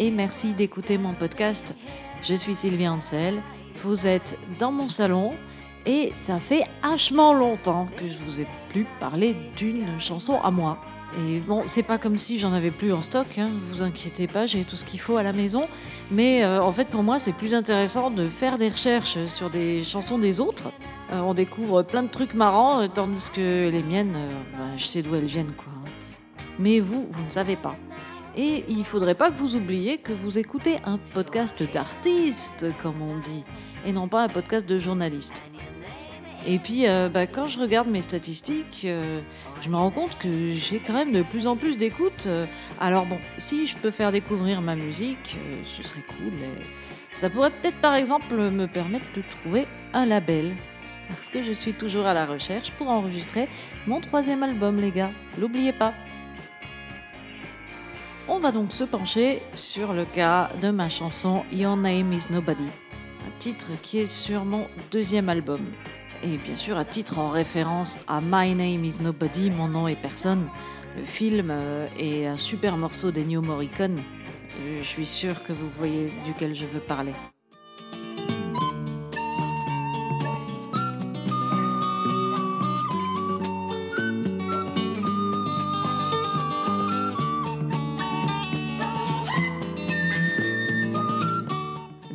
Et merci d'écouter mon podcast. Je suis Sylvie Ansel. Vous êtes dans mon salon et ça fait hachement longtemps que je vous ai plus parlé d'une chanson à moi. Et bon, c'est pas comme si j'en avais plus en stock, hein, vous inquiétez pas, j'ai tout ce qu'il faut à la maison. Mais euh, en fait, pour moi, c'est plus intéressant de faire des recherches sur des chansons des autres. Euh, on découvre plein de trucs marrants, euh, tandis que les miennes, ben, je sais d'où elles viennent, quoi. Mais vous, vous ne savez pas. Et il faudrait pas que vous oubliez que vous écoutez un podcast d'artiste, comme on dit, et non pas un podcast de journaliste. Et puis, euh, bah, quand je regarde mes statistiques, euh, je me rends compte que j'ai quand même de plus en plus d'écoute. Euh. alors bon, si je peux faire découvrir ma musique, ce serait cool. ça pourrait peut-être par exemple me permettre de trouver un label. Parce que je suis toujours à la recherche pour enregistrer mon troisième album, les gars. N'oubliez pas. On va donc se pencher sur le cas de ma chanson Your Name is Nobody, un titre qui est sur mon deuxième album et bien sûr à titre en référence à My Name is Nobody, Mon nom est personne, le film euh, est un super morceau d'Ennio Morricone. Euh, je suis sûr que vous voyez duquel je veux parler.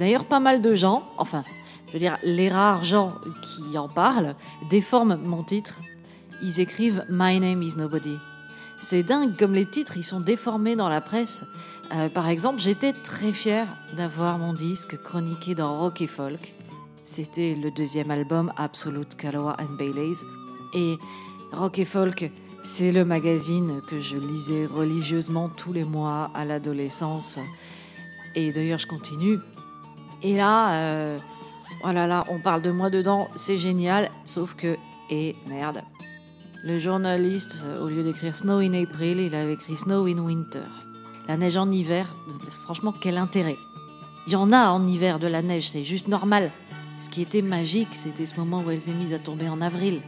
D'ailleurs, pas mal de gens, enfin, je veux dire, les rares gens qui en parlent déforment mon titre. Ils écrivent My name is nobody. C'est dingue comme les titres, ils sont déformés dans la presse. Euh, par exemple, j'étais très fière d'avoir mon disque chroniqué dans Rock et Folk. C'était le deuxième album Absolute Kaloa and Baileys. Et Rock et Folk, c'est le magazine que je lisais religieusement tous les mois à l'adolescence. Et d'ailleurs, je continue. Et là, euh, Oh là, on parle de moi dedans, c'est génial, sauf que, et merde, le journaliste, euh, au lieu d'écrire Snow in April, il avait écrit Snow in Winter. La neige en hiver, franchement, quel intérêt. Il y en a en hiver de la neige, c'est juste normal. Ce qui était magique, c'était ce moment où elle s'est mise à tomber en avril.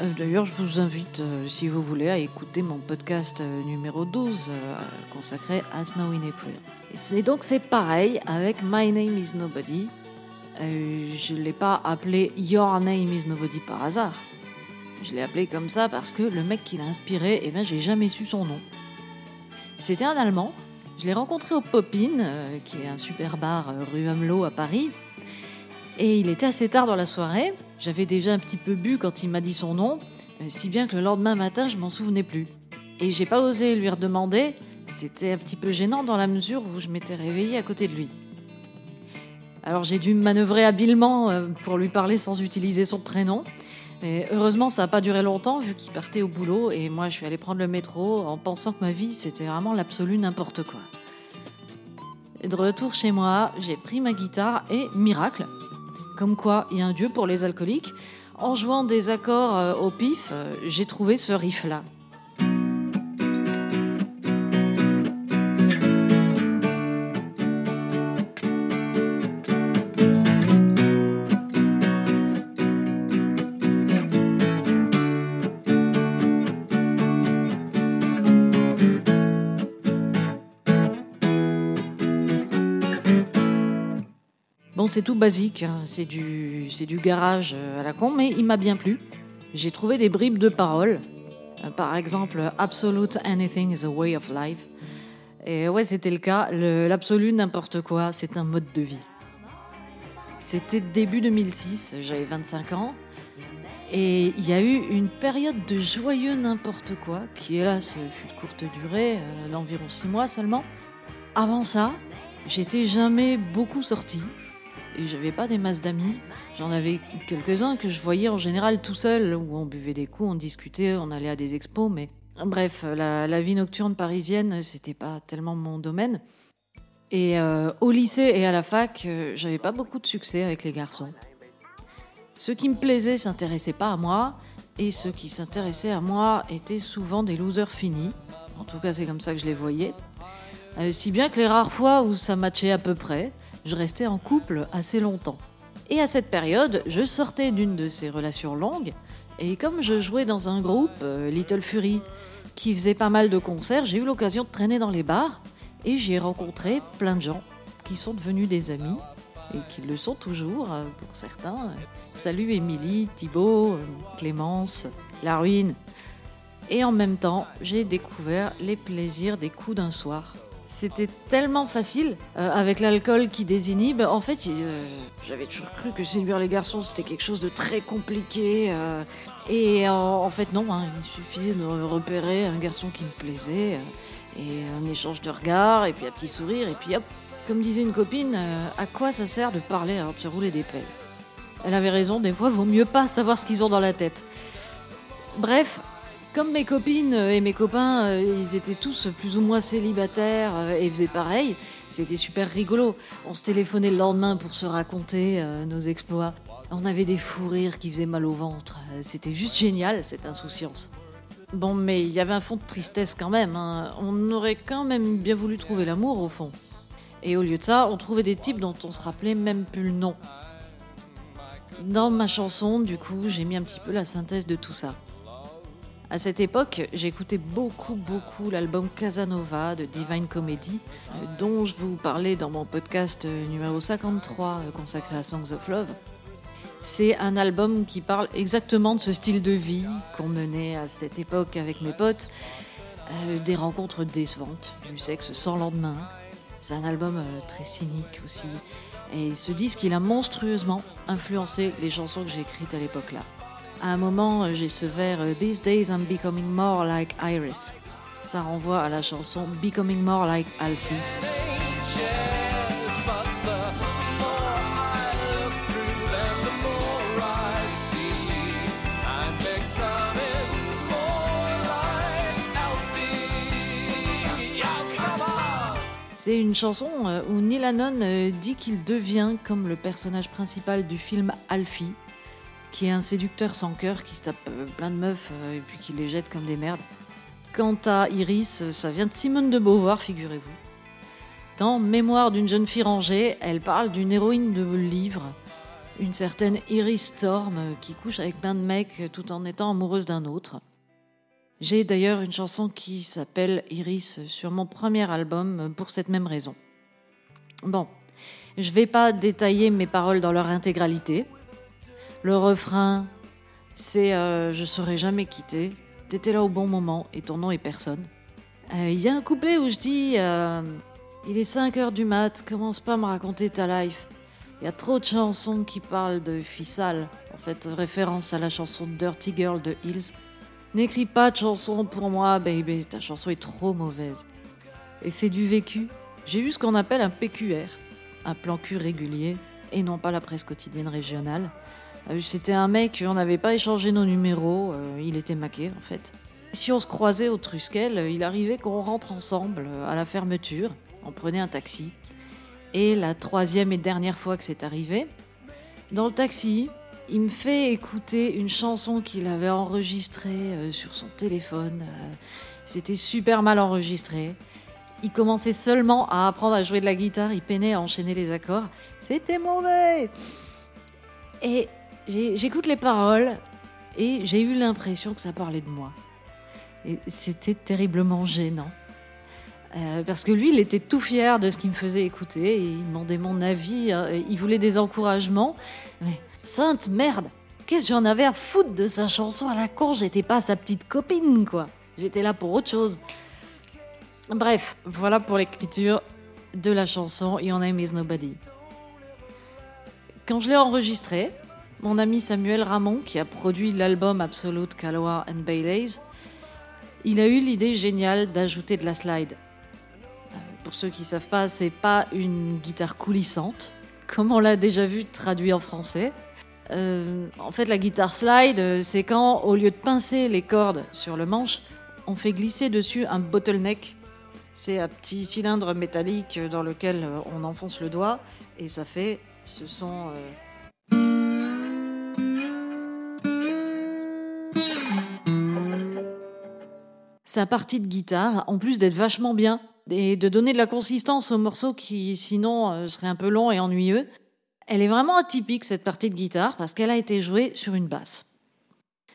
Euh, d'ailleurs, je vous invite, euh, si vous voulez, à écouter mon podcast numéro 12 consacré à Snow in April. Et donc c'est pareil avec My Name is Nobody. Euh, je ne l'ai pas appelé Your Name is Nobody par hasard. Je l'ai appelé comme ça parce que le mec qui l'a inspiré, eh ben, j'ai jamais su son nom. C'était un Allemand. Je l'ai rencontré au Popin, euh, qui est un super bar euh, rue Hamelot à Paris. Et il était assez tard dans la soirée. J'avais déjà un petit peu bu quand il m'a dit son nom, si bien que le lendemain matin, je m'en souvenais plus. Et j'ai pas osé lui redemander. C'était un petit peu gênant dans la mesure où je m'étais réveillée à côté de lui. Alors j'ai dû manœuvrer habilement euh, pour lui parler sans utiliser son prénom. Et heureusement, ça n'a pas duré longtemps vu qu'il partait au boulot et moi je suis allée prendre le métro en pensant que ma vie c'était vraiment l'absolu n'importe quoi. De retour chez moi, j'ai pris ma guitare et miracle, comme quoi il y a un dieu pour les alcooliques, en jouant des accords euh, au pif, euh, j'ai trouvé ce riff C'est tout basique, hein. c'est du, du garage euh, à la con, mais il m'a bien plu. J'ai trouvé des bribes de paroles. Euh, par exemple, Absolute Anything is a Way of Life. Et ouais, c'était le cas. L'absolu n'importe quoi, c'est un mode de vie. C'était début 2006, j'avais 25 ans. Et il y a eu une période de joyeux n'importe quoi, qui hélas fut de courte durée, euh, d'environ 6 mois seulement. Avant ça, j'étais jamais beaucoup sortie et j'avais pas des masses d'amis. J'en avais quelques-uns que je voyais en général tout seul, où on buvait des coups, on discutait, on allait à des expos, mais bref, la, vie nocturne parisienne, c'était pas tellement mon domaine. Et euh, au lycée et à la fac, euh, j'avais pas beaucoup de succès avec les garçons. Ceux qui me plaisaient s'intéressaient pas à moi, et ceux qui s'intéressaient à moi étaient souvent des losers finis. En tout cas, c'est comme ça que je les voyais. Euh, si bien que les rares fois où ça matchait à peu près, je restais en couple assez longtemps. Et à cette période, je sortais d'une de ces relations longues, et comme je jouais dans un groupe, euh, Little Fury, qui faisait pas mal de concerts, j'ai eu l'occasion de traîner dans les bars, Et j'ai rencontré plein de gens qui sont devenus des amis et qui le sont toujours euh, pour certains. Salut Émilie, Thibaut, euh, Clémence, La Ruine. Et en même temps, j'ai découvert les plaisirs des coups d'un soir. C'était tellement facile, euh, avec l'alcool qui désinhibe. En fait, j'avais toujours cru que séduire les garçons, c'était quelque chose de très compliqué. et en, fait, non, hein, il suffisait de repérer un garçon qui me plaisait, et un échange de regards, et puis un petit sourire, et puis hop, comme disait une copine, euh, à quoi ça sert de parler avant de se rouler des pelles? Elle avait raison, des fois, vaut mieux pas savoir ce qu'ils ont dans la tête. Bref, comme mes copines et mes copains, euh, ils étaient tous plus ou moins célibataires euh, et faisaient pareil, c'était super rigolo. On se téléphonait le lendemain pour se raconter nos exploits. On avait des fous rires qui faisaient mal au ventre. C'était juste génial, cette insouciance. Bon, mais il y avait un fond de tristesse quand même. Hein. On aurait quand même bien voulu trouver l'amour au fond. Et au lieu de ça, on trouvait des types dont on se rappelait même plus le nom. Dans ma chanson, du coup, j'ai mis un petit peu la synthèse de tout ça. À cette époque, j'écoutais beaucoup, beaucoup l'album Casanova de Divine Comedy, euh, dont je vous parlais dans mon podcast euh, numéro 53 euh, consacré à Songs of Love. C'est un album qui parle exactement de ce style de vie qu'on menait à cette époque avec mes potes, des rencontres décevantes, du sexe sans lendemain, c'est un album très cynique aussi. Et ce disque, il a monstrueusement influencé les chansons que j'ai écrites à l'époque-là. À un moment, euh, j'ai ce vers euh, These days I'm becoming more like Iris. Ça renvoie à la chanson Becoming more like Alfie. C'est une chanson euh, où Neil Hannon dit qu'il devient comme le personnage principal du film Alfie, qui est un séducteur sans cœur qui se tape euh, plein de meufs et puis qui les jette comme des merdes. Quant à Iris, ça vient de Simone de Beauvoir, figurez-vous. Dans Mémoire d'une jeune fille rangée, elle parle d'une héroïne de livre, une certaine Iris Storm, qui couche avec plein de mecs tout en étant amoureuse d'un autre. J'ai d'ailleurs une chanson qui s'appelle Iris sur mon premier album pour cette même raison. Bon, je vais pas détailler mes paroles dans leur intégralité. Le refrain, c'est euh, Je serai jamais quitté, t'étais là au bon moment et ton nom est personne. Il euh, y a un couplet où je dis euh, Il est 5 heures du mat, commence pas à me raconter ta life. Il y a trop de chansons qui parlent de fissale, en fait, référence à la chanson Dirty Girl de Hills N'écris pas de chanson pour moi, baby, ta chanson est trop mauvaise. Et c'est du vécu. J'ai eu ce qu'on appelle un PQR, un plan cul régulier, et non pas la presse quotidienne régionale. Euh, c'était un mec, on n'avait pas échangé nos numéros, euh, il était maqué en fait. Si on se croisait au Truskel, il arrivait qu'on rentre ensemble euh, à la fermeture, on prenait un taxi. Et la troisième et dernière fois que c'est arrivé, dans le taxi, il me fait écouter une chanson qu'il avait enregistrée euh, sur son téléphone. Euh, c'était super mal enregistré. Il commençait seulement à apprendre à jouer de la guitare, il peinait à enchaîner les accords. C'était mauvais Et j'écoute les paroles et j'ai eu l'impression que ça parlait de moi. Et c'était terriblement gênant. Euh, parce que lui, il était tout fier de ce qu'il me faisait écouter, et il demandait mon avis, hein, il voulait des encouragements. Mais Sainte merde Qu'est-ce que j'en avais à foutre de sa chanson à la con? J'étais pas sa petite copine, quoi. J'étais là pour autre chose. Bref, voilà pour l'écriture de la chanson Your Name Is Nobody. Quand je l'ai enregistrée, mon ami Samuel Ramon, qui a produit l'album Absolute Calois and Baileys, il a eu l'idée géniale d'ajouter de la slide. Euh, pour ceux qui ne savent pas, c'est pas une guitare coulissante, comme on l'a déjà vu traduit en français. Euh, en fait, la guitare slide, euh, c'est quand, au lieu de pincer les cordes sur le manche, on fait glisser dessus un bottleneck. C'est un petit cylindre métallique dans lequel on enfonce le doigt et ça fait ce son. Sa partie de guitare, en plus d'être vachement bien et de donner de la consistance au morceau qui sinon serait un peu long et ennuyeux, elle est vraiment atypique, cette partie de guitare, parce qu'elle a été jouée sur une basse.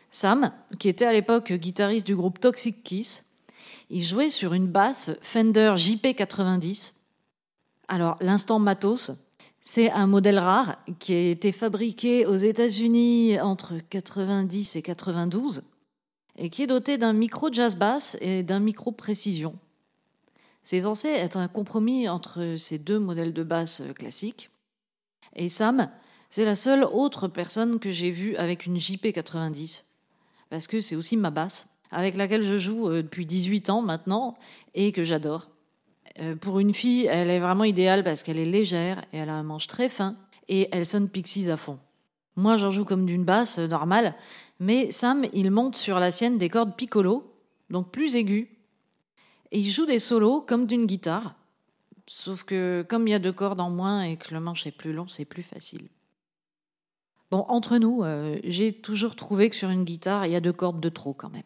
Sam, qui était à l'époque guitariste du groupe Toxic Kiss, il jouait sur une basse Fender JP90. Alors, l'instant matos, c'est un modèle rare qui a été fabriqué aux États-Unis entre 90 et 92 et qui est doté d'un micro jazz bass et d'un micro précision. C'est censé être un compromis entre ces deux modèles de basse classiques. Et Sam, c'est la seule autre personne que j'ai vue avec une JP90, parce que c'est aussi ma basse, avec laquelle je joue euh, depuis 18 ans maintenant et que j'adore. Euh, pour une fille, elle est vraiment idéale parce qu'elle est légère et elle a un manche très fin et elle sonne Pixies à fond. Moi, j'en joue comme d'une basse normale, mais Sam, il monte sur la sienne des cordes piccolo, donc plus aiguës, et il joue des solos comme d'une guitare, sauf que comme il y a deux cordes en moins et que le manche est plus long, c'est plus facile. Bon, entre nous, euh, j'ai toujours trouvé que sur une guitare, il y a deux cordes de trop quand même.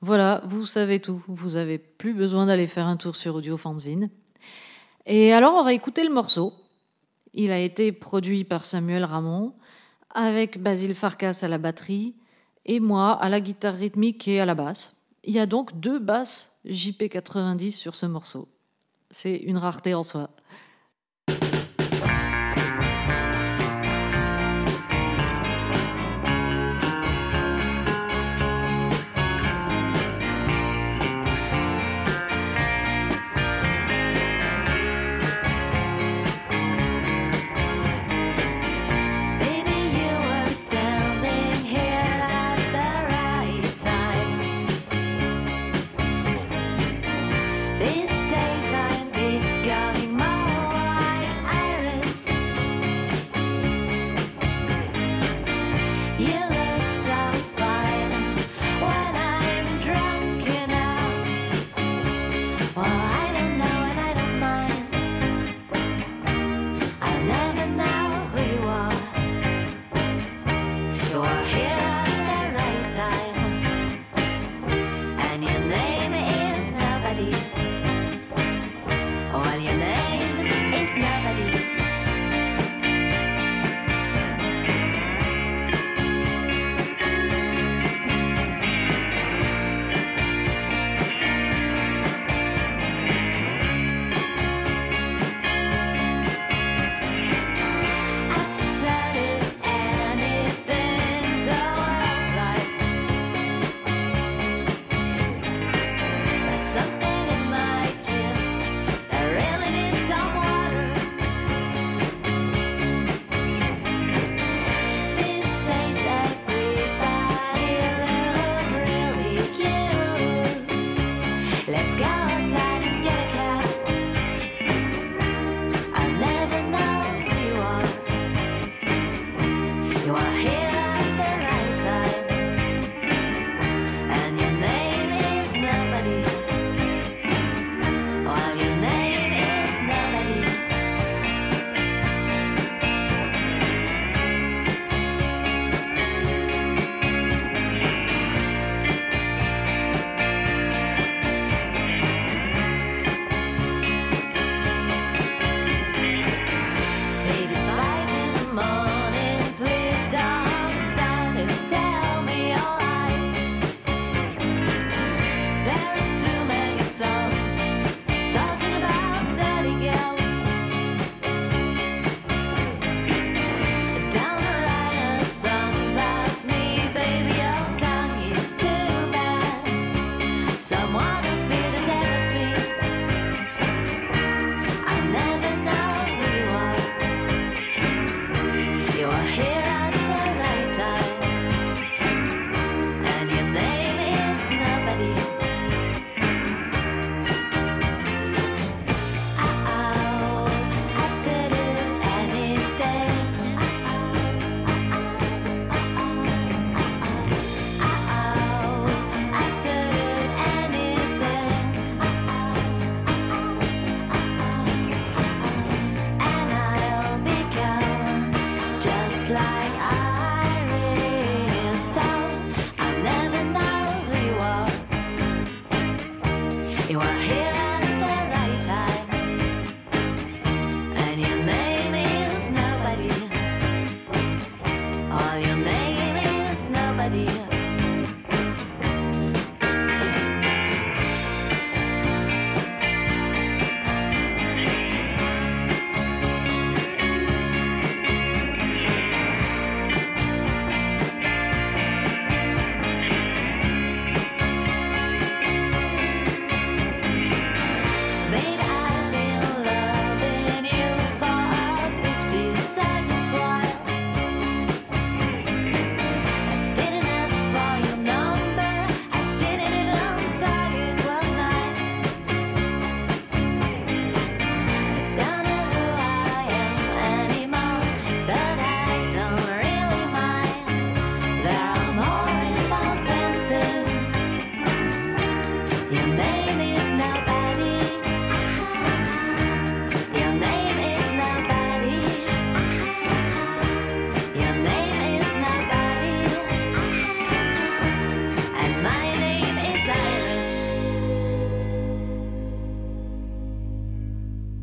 Voilà, vous savez tout. Vous n'avez plus besoin d'aller faire un tour sur Audio Fanzine. Et alors, on va écouter le morceau. Il a été produit par Samuel Ramon, avec Basile Farkas à la batterie et moi à la guitare rythmique et à la basse. Il y a donc deux basses JP90 sur ce morceau. C'est une rareté en soi.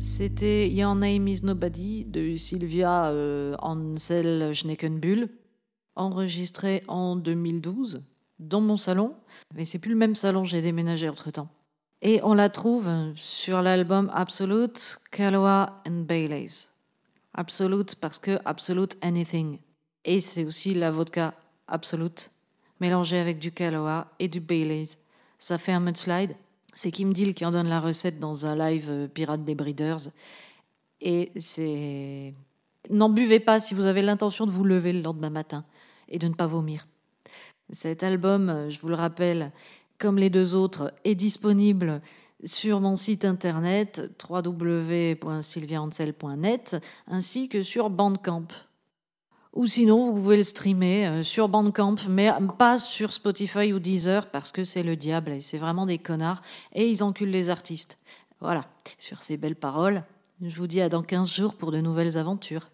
C'était Your Name is Nobody de Sylvia euh, Ansel Schneckenbull, enregistré en 2012 dans mon salon, mais c'est plus le même salon, j'ai déménagé entre temps. Et on la trouve sur l'album Absolute, Kaloa and Baileys. Absolute parce que Absolute Anything. Et c'est aussi la vodka Absolute, mélangée avec du Kaloa et du Baileys. Ça fait un mudslide. C'est Kim Deal qui en donne la recette dans un live euh, Pirate des Breeders. Et c'est. N'en buvez pas si vous avez l'intention de vous lever le lendemain matin et de ne pas vomir. Cet album, euh, je vous le rappelle, comme les deux autres, est disponible sur mon site internet www.sylviaancel.net ainsi que sur Bandcamp. Ou sinon, vous pouvez le streamer euh, sur Bandcamp, mais pas sur Spotify ou Deezer parce que c'est le diable et c'est vraiment des connards et ils enculent les artistes. Voilà, sur ces belles paroles, je vous dis à dans 15 jours pour de nouvelles aventures.